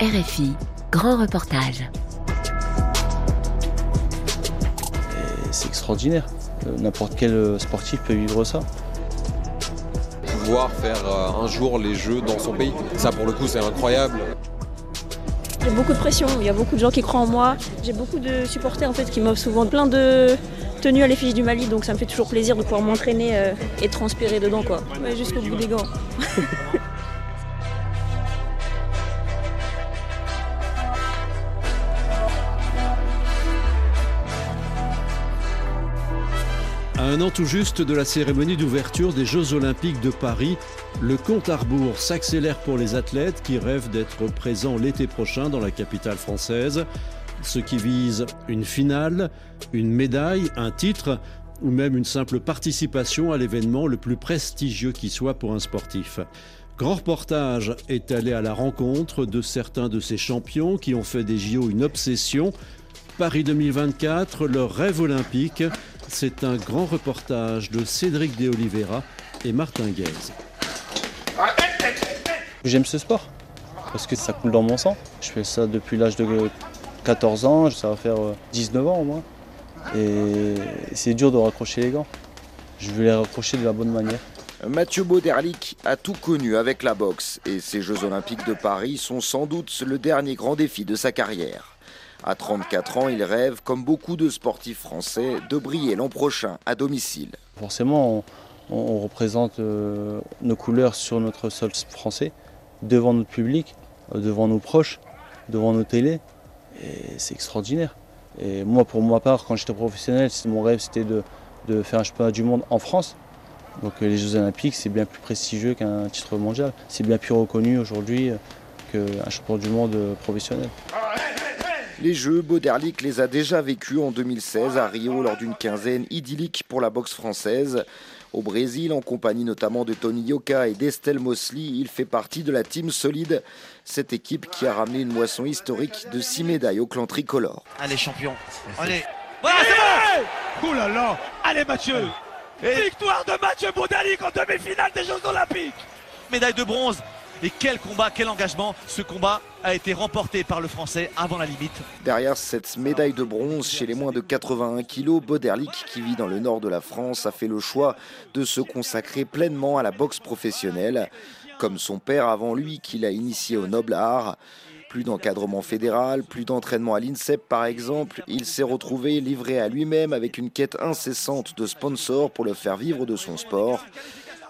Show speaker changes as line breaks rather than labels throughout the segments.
RFI, grand reportage.
C'est extraordinaire. Euh, N'importe quel euh, sportif peut vivre ça.
Pouvoir faire euh, un jour les Jeux dans son pays, ça pour le coup c'est incroyable.
Il y a beaucoup de pression, il y a beaucoup de gens qui croient en moi. J'ai beaucoup de supporters en fait qui m'offrent souvent plein de tenues à l'effigie du Mali, donc ça me fait toujours plaisir de pouvoir m'entraîner et transpirer dedans quoi. Ouais, Jusqu'au bout des gants.
un an tout juste de la cérémonie d'ouverture des Jeux Olympiques de Paris, le compte à rebours s'accélère pour les athlètes qui rêvent d'être présents l'été prochain dans la capitale française. Ceux qui visent une finale, une médaille, un titre ou même une simple participation à l'événement le plus prestigieux qui soit pour un sportif. Grand reportage est allé à la rencontre de certains de ces champions qui ont fait des JO une obsession. Paris 2024, leur rêve olympique, c'est un grand reportage de Cédric De Oliveira et Martin Guez.
J'aime ce sport parce que ça coule dans mon sang. Je fais ça depuis l'âge de 14 ans, ça va faire euh, 19 ans au moins. Et c'est dur de raccrocher les gants. Je veux les raccrocher de la bonne manière.
Mathieu Bauderlic a tout connu avec la boxe et ces Jeux Olympiques de Paris sont sans doute le dernier grand défi de sa carrière. À 34 ans, il rêve, comme beaucoup de sportifs français, de briller l'an prochain à domicile.
Forcément, on, on représente euh, nos couleurs sur notre sol français, devant notre public, euh, devant nos proches, devant nos télés. Et c'est extraordinaire. Et moi, pour ma part, quand j'étais professionnel, c'est- mon rêve, c'était de, de faire un championnat du monde en France. Donc euh, les Jeux Olympiques, c'est bien plus prestigieux qu'un titre mondial. C'est bien plus reconnu aujourd'hui euh, qu'un champion du monde professionnel.
Les Jeux, Bauderlic les a déjà vécus en 2016 à Rio lors d'une quinzaine idyllique pour la boxe française. Au Brésil, en compagnie notamment de Tony Yoka et d'Estelle Mosley, il fait partie de la Team Solide, cette équipe qui a ramené une moisson historique de 6 médailles au clan tricolore.
Allez champion, allez. Voilà, c'est bon. Ouh là là. Allez Mathieu. Victoire de Mathieu Baudalic en demi-finale des Jeux Olympiques. Médaille de bronze et quel combat, quel engagement Ce combat a été remporté par le Français avant la limite.
Derrière cette médaille de bronze chez les moins de 81 kilos, Bauderlic, qui vit dans le nord de la France, a fait le choix de se consacrer pleinement à la boxe professionnelle, comme son père avant lui qui l'a initié au noble art. Plus d'encadrement fédéral, plus d'entraînement à l'INSEP par exemple, il s'est retrouvé livré à lui-même avec une quête incessante de sponsors pour le faire vivre de son sport.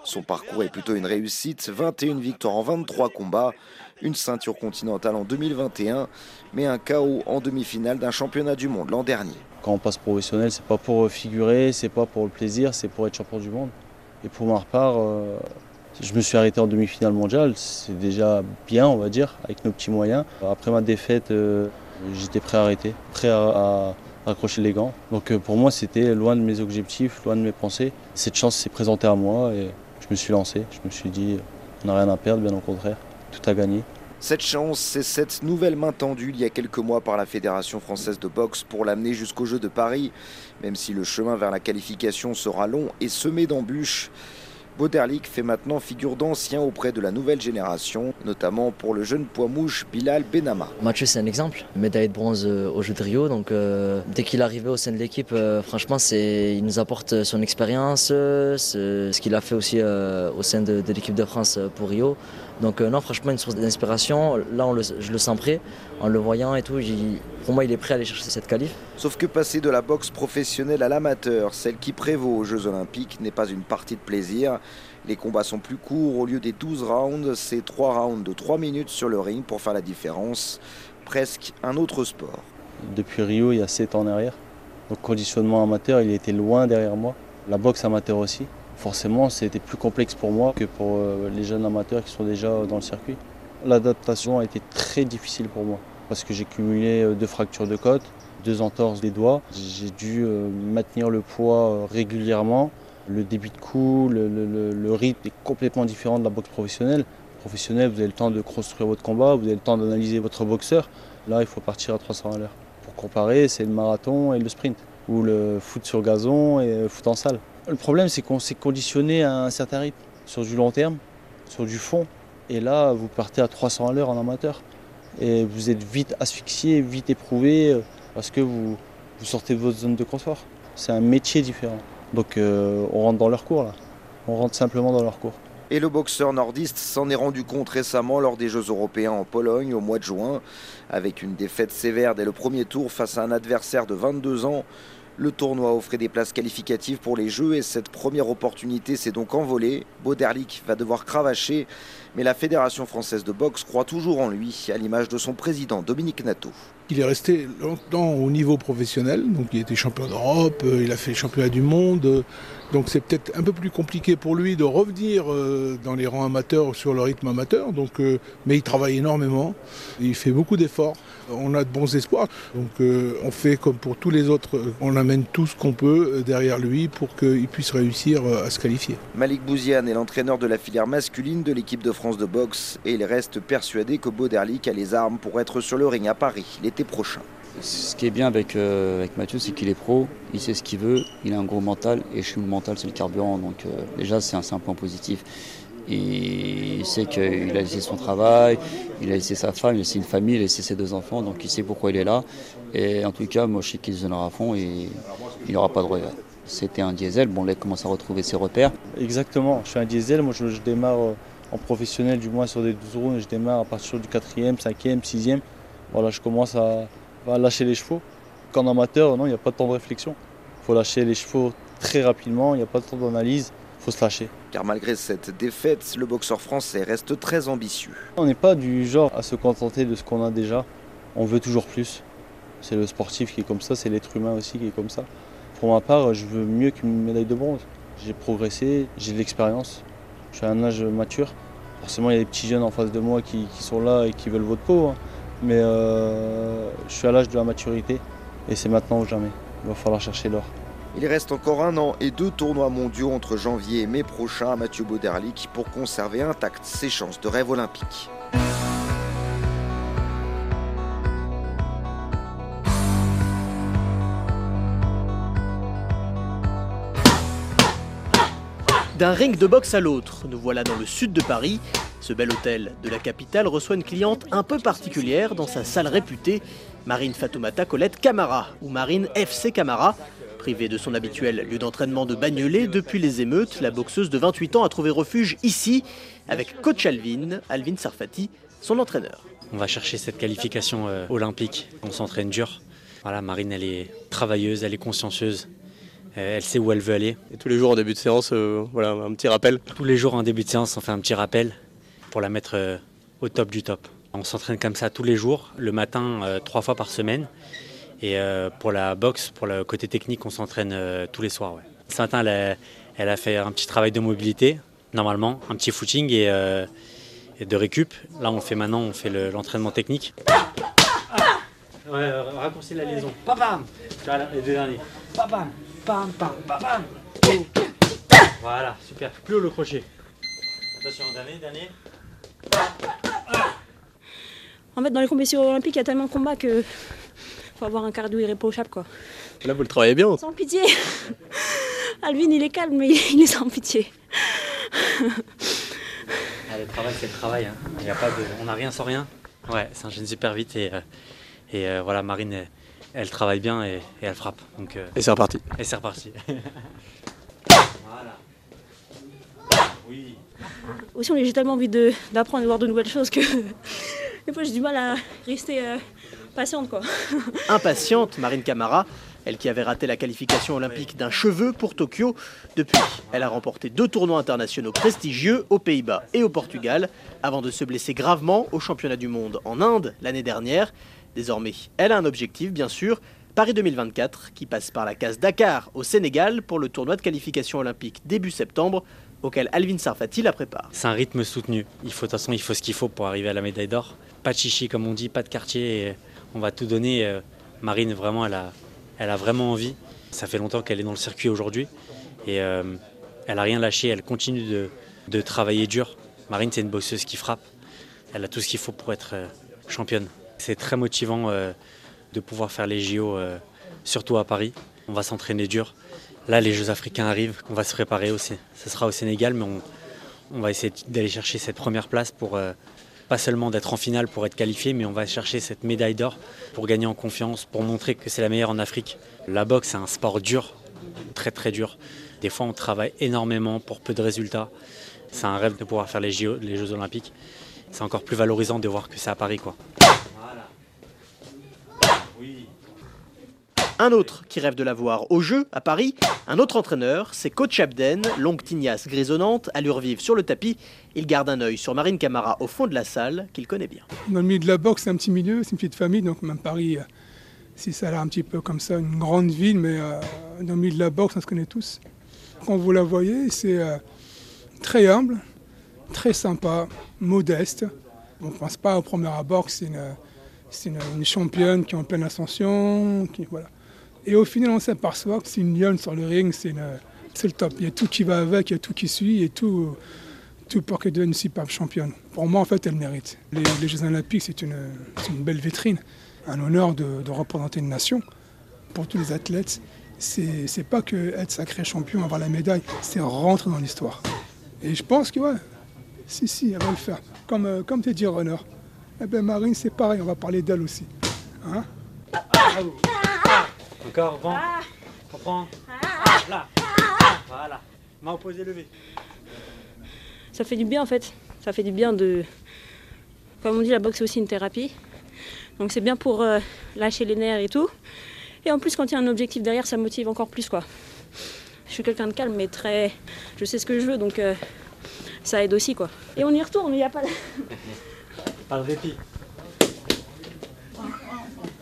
Son parcours est plutôt une réussite, 21 victoires en 23 combats, une ceinture continentale en 2021, mais un chaos en demi-finale d'un championnat du monde l'an dernier.
Quand on passe professionnel, c'est pas pour figurer, c'est pas pour le plaisir, c'est pour être champion du monde. Et pour ma part, euh, je me suis arrêté en demi-finale mondiale, c'est déjà bien, on va dire, avec nos petits moyens. Après ma défaite, euh, j'étais prêt à arrêter, prêt à, à raccrocher les gants. Donc euh, pour moi, c'était loin de mes objectifs, loin de mes pensées. Cette chance s'est présentée à moi me suis lancé. Je me suis dit, on n'a rien à perdre, bien au contraire, tout à gagner.
Cette chance, c'est cette nouvelle main tendue il y a quelques mois par la Fédération française de boxe pour l'amener jusqu'aux Jeux de Paris, même si le chemin vers la qualification sera long et semé d'embûches. Bauderlic fait maintenant figure d'ancien auprès de la nouvelle génération, notamment pour le jeune poids mouche Bilal Benama.
Mathieu, c'est un exemple. Médaille de bronze euh, aux Jeux de Rio. Euh, dès qu'il est arrivé au sein de l'équipe, euh, franchement, il nous apporte son expérience, ce, qu'il a fait aussi au sein de, l'équipe de France pour Rio. Donc, euh, non, franchement, une source d'inspiration. Là, on le- je le sens prêt. En le voyant et tout, pour moi, il est prêt à aller chercher cette qualif.
Sauf que passer de la boxe professionnelle à l'amateur, celle qui prévaut aux Jeux Olympiques, n'est pas une partie de plaisir. Les combats sont plus courts, au lieu des 12 rounds, c'est 3 rounds de 3 minutes sur le ring pour faire la différence. Presque un autre sport.
Depuis Rio, il y a 7 ans en arrière. Donc conditionnement amateur, il était loin derrière moi. La boxe amateur aussi. Forcément, c'était plus complexe pour moi que pour euh, les jeunes amateurs qui sont déjà dans le circuit. L'adaptation a été très difficile pour moi parce que j'ai cumulé euh, deux fractures de côte, deux entorses des doigts. J'ai dû euh, maintenir le poids euh, régulièrement. Le débit de coup, le, rythme est complètement différent de la boxe professionnelle. Professionnelle, vous avez le temps de construire votre combat, vous avez le temps d'analyser votre boxeur. Là, il faut partir à 300 à l'heure. Pour comparer, c'est le marathon et le sprint, ou le foot sur gazon et le foot en salle. Le problème, c'est qu'on s'est conditionné à un certain rythme, sur du long terme, sur du fond. Et là, vous partez à 300 à l'heure en amateur. et vous êtes vite asphyxié, vite éprouvé euh, parce que vous, sortez de votre zone de confort. C'est un métier différent. Donc euh, on rentre dans leur cours là. On rentre simplement dans leur cours.
Et le boxeur nordiste s'en est rendu compte récemment lors des Jeux européens en Pologne au mois de juin. Avec une défaite sévère dès le premier tour face à un adversaire de 22 ans, le tournoi offrait des places qualificatives pour les Jeux et cette première opportunité s'est donc envolée. Boderlik va devoir cravacher, mais la Fédération française de boxe croit toujours en lui, à l'image de son président Dominique Nato.
Il est resté longtemps au niveau professionnel, donc il était champion d'Europe, euh, il a fait championnat du monde, euh, donc c'est peut-être un peu plus compliqué pour lui de revenir euh, dans les rangs amateurs sur le rythme amateur, donc, mais il travaille énormément, il fait beaucoup d'efforts, on a de bons espoirs, donc on fait comme pour tous les autres, on amène tout ce qu'on peut derrière lui pour qu'il puisse réussir à se qualifier.
Malik Bouziane est l'entraîneur de la filière masculine de l'équipe de France de boxe et il reste persuadé que Boderlik a les armes pour être sur le ring à Paris prochain.
Ce qui est bien avec, euh, avec Mathieu, c'est qu'il est pro, il sait ce qu'il veut, il a un gros mental, et chez le mental, c'est le carburant. Donc euh, déjà, c'est un, point positif. Il sait qu'il a laissé son travail, il a laissé sa femme, il a laissé une famille, il a laissé ses deux enfants, donc il sait pourquoi il est là. Et en tout cas, moi, je sais qu'il se donnera à fond et il n'aura pas de regret. C'était un diesel, bon là, il commence à retrouver ses repères.
Exactement, je suis un diesel, moi je, je démarre euh, en professionnel, du moins sur des 12 roues, je démarre à partir du 4e, 5e, 6e voilà, je commence à, lâcher les chevaux. Qu'en amateur, non, il n'y a pas de temps de réflexion. Il faut lâcher les chevaux très rapidement, il n'y a pas de temps d'analyse, il faut se lâcher.
Car malgré cette défaite, le boxeur français reste très ambitieux.
On n'est pas du genre à se contenter de ce qu'on a déjà, on veut toujours plus. C'est le sportif qui est comme ça, c'est l'être humain aussi qui est comme ça. Pour ma part, je veux mieux qu'une médaille de bronze. J'ai progressé, j'ai de l'expérience, je suis à un âge mature. Forcément, il y a des petits jeunes en face de moi qui, sont là et qui veulent votre peau. Hein. Mais euh, je suis à l'âge de la maturité et c'est maintenant ou jamais. Il va falloir chercher l'or.
Il reste encore un an et deux tournois mondiaux entre janvier et mai prochain à Mathieu Bauderlic pour conserver intactes ses chances de rêve olympique.
D'un ring de boxe à l'autre, nous voilà dans le sud de Paris. Ce bel hôtel de la capitale reçoit une cliente un peu particulière dans sa salle réputée, Marine Fatoumata Colette Camara, ou Marine FC Camara. Privée de son habituel lieu d'entraînement de Bagnolet depuis les émeutes, la boxeuse de 28 ans a trouvé refuge ici avec coach Alvin, Alvin Sarfati, son entraîneur.
On va chercher cette qualification euh, olympique, on s'entraîne dur. Voilà, Marine, elle est travailleuse, elle est consciencieuse. Euh, elle sait où elle veut aller.
Et tous les jours en début de séance, euh, voilà, un petit rappel
Tous les jours en début de séance, on fait un petit rappel pour la mettre euh, au top du top. On s'entraîne comme ça tous les jours, le matin trois fois par semaine. Et pour la boxe, pour le côté technique, on s'entraîne tous les soirs. Ce matin, elle a, fait un petit travail de mobilité, normalement, un petit footing et, de récup. Là, on fait maintenant, on fait l'entraînement technique. Ouais, raccourci la liaison. Pam Les deux derniers. Pam voilà, super. Plus haut le crochet. Attention, dernier, dernier.
En fait, dans les compétitions olympiques, il y a tellement de combats que faut avoir un cardio irréprochable, quoi.
Là, vous le travaillez bien.
Sans pitié. Alvin, il est calme, mais il est sans pitié.
Ah, le travail, c'est le travail. Hein. Il a pas de... On n'a rien sans rien. Ouais, ça enchaîne super vite et, euh, et euh, voilà, Marine elle travaille bien et, elle frappe. Donc,
euh, et c'est reparti.
Et c'est reparti. voilà.
Aussi, j'ai tellement envie d'apprendre et de voir de nouvelles choses que des fois j'ai du mal à rester euh, patiente.
Impatiente, Marine Camara, elle qui avait raté la qualification olympique d'un cheveu pour Tokyo. Depuis, elle a remporté deux tournois internationaux prestigieux aux Pays-Bas et au Portugal, avant de se blesser gravement au championnat du monde en Inde l'année dernière. Désormais, elle a un objectif, bien sûr, Paris 2024, qui passe par la case Dakar au Sénégal pour le tournoi de qualification olympique début septembre, auquel Alvin Sarfati la prépare.
C'est un rythme soutenu. Il faut, de toute façon, il faut ce qu'il faut pour arriver à la médaille d'or. Pas de chichi, comme on dit, pas de quartier. on va tout donner. Euh, Marine, vraiment, elle a, elle a vraiment envie. Ça fait longtemps qu'elle est dans le circuit aujourd'hui. Et euh, elle a rien lâché. Elle continue de, de travailler dur. Marine, c'est une bosseuse qui frappe. Elle a tout ce qu'il faut pour être euh, championne. C'est très motivant euh, de pouvoir faire les JO, euh, surtout à Paris. On va s'entraîner dur. Là, les Jeux africains arrivent, on va se préparer aussi. Ce sera au Sénégal, mais on, va essayer d'aller chercher cette première place pour, euh, pas seulement d'être en finale pour être qualifié, mais on va chercher cette médaille d'or pour gagner en confiance, pour montrer que c'est la meilleure en Afrique. La boxe, c'est un sport dur, très très dur. Des fois, on travaille énormément pour peu de résultats. C'est un rêve de pouvoir faire les, les Jeux Olympiques. C'est encore plus valorisant de voir que c'est à Paris. Quoi.
Un autre qui rêve de la voir au jeu à Paris, un autre entraîneur, c'est Coach Abden, longue tignasse grisonnante, allure vive sur le tapis. Il garde un œil sur Marine Camara au fond de la salle, qu'il connaît bien.
Dans le milieu de la boxe, c'est un petit milieu, c'est une petite famille, donc même Paris, euh, si ça a l'air un petit peu comme ça, une grande ville, mais euh, dans le milieu de la boxe, on se connaît tous. Quand vous la voyez, c'est euh, très humble, très sympa, modeste. On ne pense pas au premier abord c'est une, championne qui est en pleine ascension. Voilà. Et au final, on s'aperçoit que c'est une lionne sur le ring, c'est le top. Il y a tout qui va avec, il y a tout qui suit et tout, tout pour qu'elle devienne une superbe championne. Pour moi, en fait, elle mérite. Les, Jeux Olympiques, c'est une, belle vitrine, un honneur de, représenter une nation pour tous les athlètes. C'est pas que être sacré champion, avoir la médaille, c'est rentrer dans l'histoire. Et je pense que, ouais, si, si, elle va le faire. Comme, euh, comme dit Runner. Eh bien, Marine, c'est pareil, on va parler d'elle aussi. Hein?
Encore, vent. Ah. Reprends. Ah. Là. Ah. Voilà. Main opposée levée.
Ça fait du bien en fait. Ça fait du bien de. Comme on dit, la boxe c'est aussi une thérapie. Donc c'est bien pour euh, lâcher les nerfs et tout. Et en plus, quand il y a un objectif derrière, ça motive encore plus quoi. Je suis quelqu'un de calme, mais très. Je sais ce que je veux, donc euh, ça aide aussi quoi. Et on y retourne, il n'y a pas.
Par dépit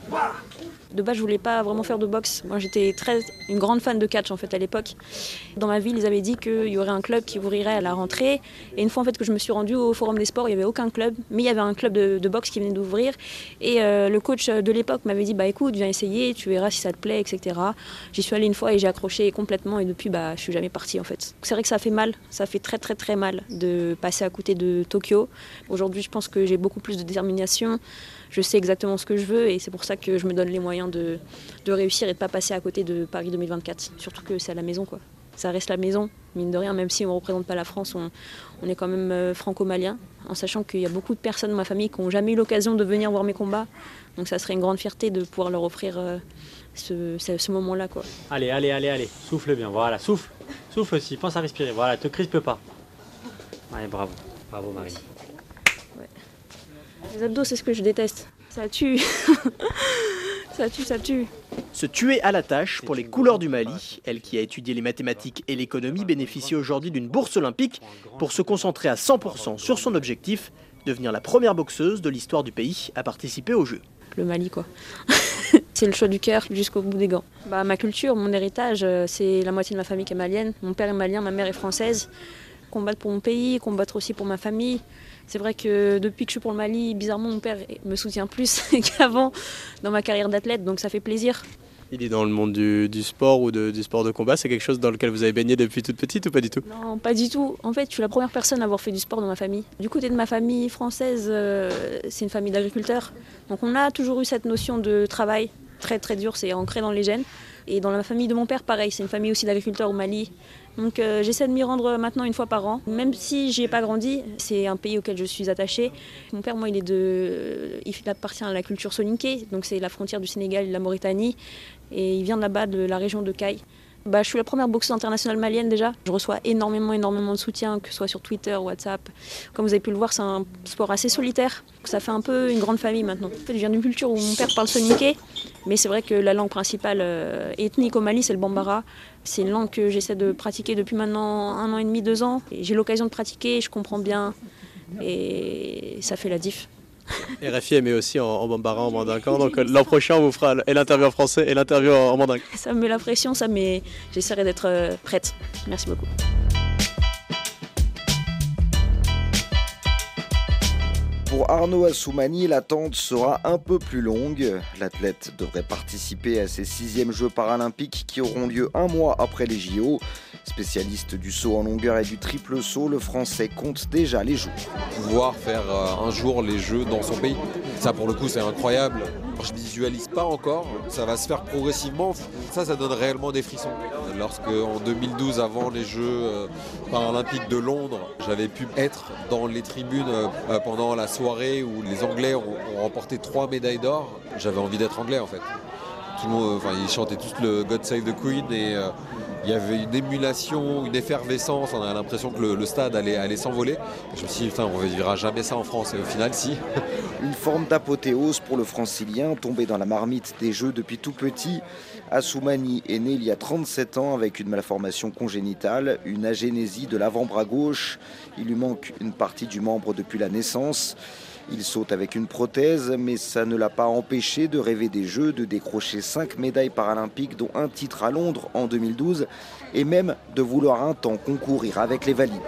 de base, je voulais pas vraiment faire de boxe. Moi, j'étais très une grande fan de catch en fait à l'époque. Dans ma ville, ils avaient dit qu'il y aurait un club qui ouvrirait à la rentrée. Et une fois en fait que je me suis rendue au Forum des Sports, il y avait aucun club, mais il y avait un club de, boxe qui venait d'ouvrir. Et euh, le coach de l'époque m'avait dit bah écoute, viens essayer, tu verras si ça te plaît, etc. J'y suis allée une fois et j'ai accroché complètement. Et depuis, bah, je suis jamais partie en fait. C'est vrai que ça fait mal, ça fait très très très mal de passer à côté de Tokyo. Aujourd'hui, je pense que j'ai beaucoup plus de détermination je sais exactement ce que je veux et c'est pour ça que je me donne les moyens de, réussir et de pas passer à côté de Paris 2024. Surtout que c'est à la maison quoi. Ça reste la maison, mine de rien, même si on ne représente pas la France, on, est quand même euh, franco-malien, en sachant qu'il y a beaucoup de personnes dans ma famille qui n'ont jamais eu l'occasion de venir voir mes combats. Donc ça serait une grande fierté de pouvoir leur offrir euh, ce, moment-là. Quoi.
Allez, allez, allez, allez, souffle bien, voilà, souffle. Souffle aussi, pense à respirer, voilà, te crispe pas. Allez, bravo, bravo Marie.
Les abdos, c'est ce que je déteste. Ça tue. ça tue, ça tue.
Se tuer à la tâche pour les couleurs du Mali. Elle qui a étudié les mathématiques et l'économie bénéficie aujourd'hui d'une bourse olympique pour se concentrer à 100% sur son objectif, devenir la première boxeuse de l'histoire du pays à participer aux Jeux.
Le Mali, quoi. c'est le choix du cœur jusqu'au bout des gants. Bah, ma culture, mon héritage, euh, c'est la moitié de ma famille qui est malienne. Mon père est malien, ma mère est française. Combattre pour mon pays, combattre aussi pour ma famille. C'est vrai que depuis que je suis pour le Mali, bizarrement, mon père me soutient plus qu'avant dans ma carrière d'athlète, donc ça fait plaisir.
Il est dans le monde du, sport ou du sport de combat, c'est quelque chose dans lequel vous avez baigné depuis toute petite ou pas du tout?
Non, pas du tout. En fait, je suis la première personne à avoir fait du sport dans ma famille. Du côté de ma famille française, euh, c'est une famille d'agriculteurs. Donc on a toujours eu cette notion de travail très très dur, c'est ancré dans les gènes. Et dans la famille de mon père, pareil, c'est une famille aussi d'agriculteurs au Mali. Donc euh, j'essaie de m'y rendre maintenant une fois par an. Même si j'y ai pas grandi, c'est un pays auquel je suis attachée. Mon père, moi, il est de, il appartient à la culture soninké, donc c'est la frontière du Sénégal et de la Mauritanie, et il vient de là-bas, de la région de Caille. Bah, je suis la première boxeuse internationale malienne déjà. Je reçois énormément, énormément de soutien, que ce soit sur Twitter, WhatsApp. Comme vous avez pu le voir, c'est un sport assez solitaire. Ça fait un peu une grande famille maintenant. En fait, je viens d'une culture où mon père parle soniké, mais c'est vrai que la langue principale euh, ethnique au Mali, c'est le bambara. C'est une langue que j'essaie de pratiquer depuis maintenant un an et demi, deux ans. J'ai l'occasion de pratiquer, je comprends bien, et ça fait la diff.
RFI mais aussi en, en bambara, en mandincan. Donc l'an prochain, on vous fera l'interview en français et l'interview en, mandincan.
Ça me met la pression, ça, mais j'essaierai d'être euh, prête. Merci beaucoup.
Pour Arnaud Assoumani, l'attente sera un peu plus longue. L'athlète devrait participer à ses sixièmes Jeux paralympiques qui auront lieu un mois après les JO. Spécialiste du saut en longueur et du triple saut, le Français compte déjà les jours.
Pouvoir faire euh, un jour les Jeux dans son pays, ça pour le coup c'est incroyable. Je visualise pas encore, ça va se faire progressivement. Ça, ça donne réellement des frissons. Lorsque en 2012, avant les Jeux euh, paralympiques de Londres, j'avais pu être dans les tribunes euh, pendant la soirée où les Anglais ont, remporté trois médailles d'or, j'avais envie d'être anglais en fait. Tout le monde, enfin, ils chantaient tous le God Save the Queen et euh, il y avait une émulation, une effervescence, on a l'impression que le, stade allait, s'envoler. Je me suis dit, on ne verra jamais ça en France, et au final, si.
Une forme d'apothéose pour le francilien, tombé dans la marmite des Jeux depuis tout petit. Assoumani est né il y a 37 ans avec une malformation congénitale, une agénésie de l'avant-bras gauche. Il lui manque une partie du membre depuis la naissance. Il saute avec une prothèse, mais ça ne l'a pas empêché de rêver des Jeux, de décrocher 5 médailles paralympiques, dont un titre à Londres en 2012, et même de vouloir un temps concourir avec les valides.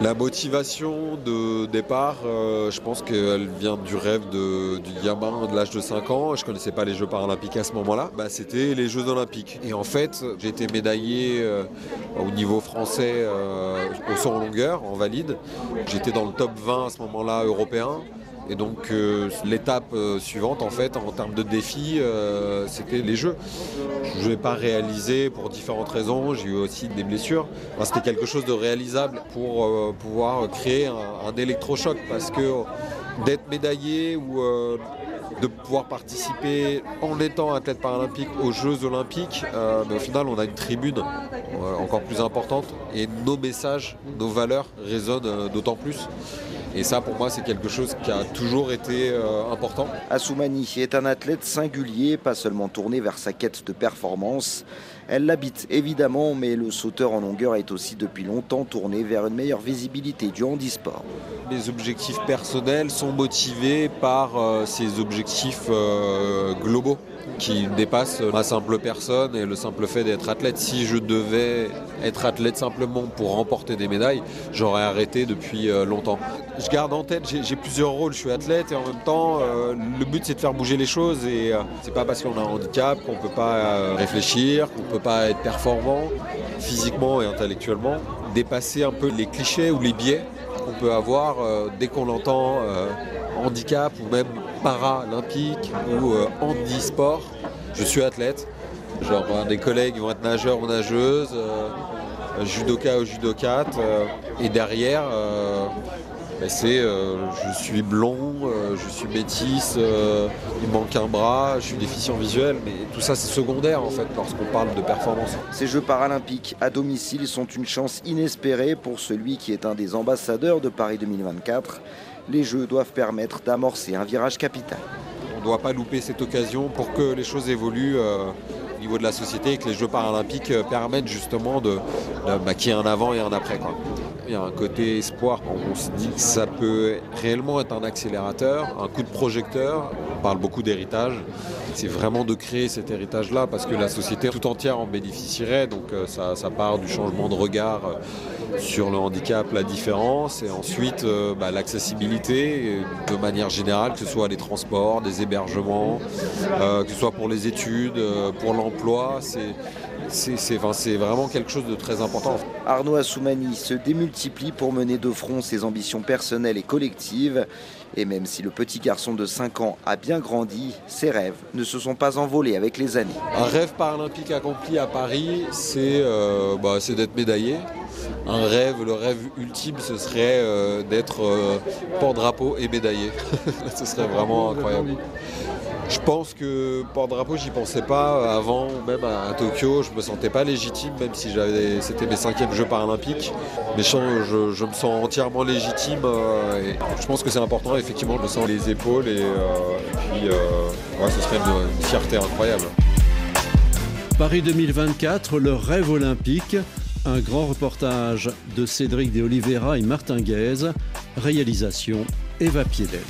La motivation de départ, euh, je pense qu'elle vient du rêve du gamin de l'âge de 5 ans. Je ne connaissais pas les Jeux paralympiques à ce moment-là. Bah, C'était les Jeux olympiques. Et en fait, j'ai été médaillé euh, au niveau français euh, au saut en longueur, en valide. J'étais dans le top 20 à ce moment-là européen. Et donc euh, l'étape euh, suivante, en fait, en termes de défi, euh, c'était les Jeux. Je ne l'ai pas réalisé pour différentes raisons. J'ai eu aussi des blessures. c'était quelque chose de réalisable pour pouvoir créer un, électrochoc parce que d'être médaillé ou de pouvoir participer en étant athlète paralympique aux Jeux olympiques, au final on a une tribune encore plus importante et nos messages, nos valeurs résonnent d'autant plus. Et ça, pour moi, c'est quelque chose qui a toujours été euh, important.
Assoumani est un athlète singulier, pas seulement tourné vers sa quête de performance. Elle l'habite évidemment, mais le sauteur en longueur est aussi depuis longtemps tourné vers une meilleure visibilité du handisport.
Les objectifs personnels sont motivés par euh, ces objectifs euh, globaux qui dépasse ma simple personne et le simple fait d'être athlète. Si je devais être athlète simplement pour remporter des médailles, j'aurais arrêté depuis euh, longtemps. Je garde en tête, j'ai plusieurs rôles, je suis athlète et en même temps, euh, le but c'est de faire bouger les choses et euh, c'est pas parce qu'on a un handicap qu'on peut pas réfléchir, qu'on peut pas être performant physiquement et intellectuellement. Dépasser un peu les clichés ou les biais qu'on peut avoir dès qu'on entend handicap ou même paralympique ou euh, handisport. Je suis athlète. Genre des collègues vont être nageurs ou nageuses, euh, judoka ou judokate. Euh, et derrière, ben, c'est je suis blond, je suis métisse, il manque un bras, je suis déficient visuel, mais tout ça c'est secondaire en fait lorsqu'on parle de performance.
Ces Jeux paralympiques à domicile sont une chance inespérée pour celui qui est un des ambassadeurs de Paris 2024 les Jeux doivent permettre d'amorcer un virage capital.
On ne doit pas louper cette occasion pour que les choses évoluent euh, au niveau de la société et que les Jeux paralympiques euh, permettent justement de, de un avant et un après. Il y a un côté espoir. On se dit que ça peut réellement être un accélérateur, un coup de projecteur. On parle beaucoup d'héritage. C'est vraiment de créer cet héritage-là parce que la société tout entière en bénéficierait. Donc euh, ça, part du changement de regard sur le handicap, la différence, et ensuite euh, bah, l'accessibilité de manière générale, que ce soit les transports, des hébergements, euh, que ce soit pour les études, euh, pour l'emploi, vraiment quelque chose de très important.
Arnaud Assoumani se démultiplie pour mener de front ses ambitions personnelles et collectives. Et même si le petit garçon de 5 ans a bien grandi, ses rêves ne se sont pas envolés avec les années.
Un rêve paralympique accompli à Paris, c'est bah, d'être médaillé un rêve, le rêve ultime, ce serait euh, d'être euh, porte-drapeau et médaillé. ce serait vraiment incroyable. Je pense que porte-drapeau, j'y pensais pas avant, même à, Tokyo, je me sentais pas légitime, même si c'était mes cinquièmes Jeux paralympiques. Mais je, me sens entièrement légitime euh, je pense que c'est important, effectivement, je me sens les épaules et, puis ce serait une fierté incroyable.
Paris 2024, le rêve olympique. Un grand reportage de Cédric de Oliveira et Martin Guez. Réalisation Eva Piedel.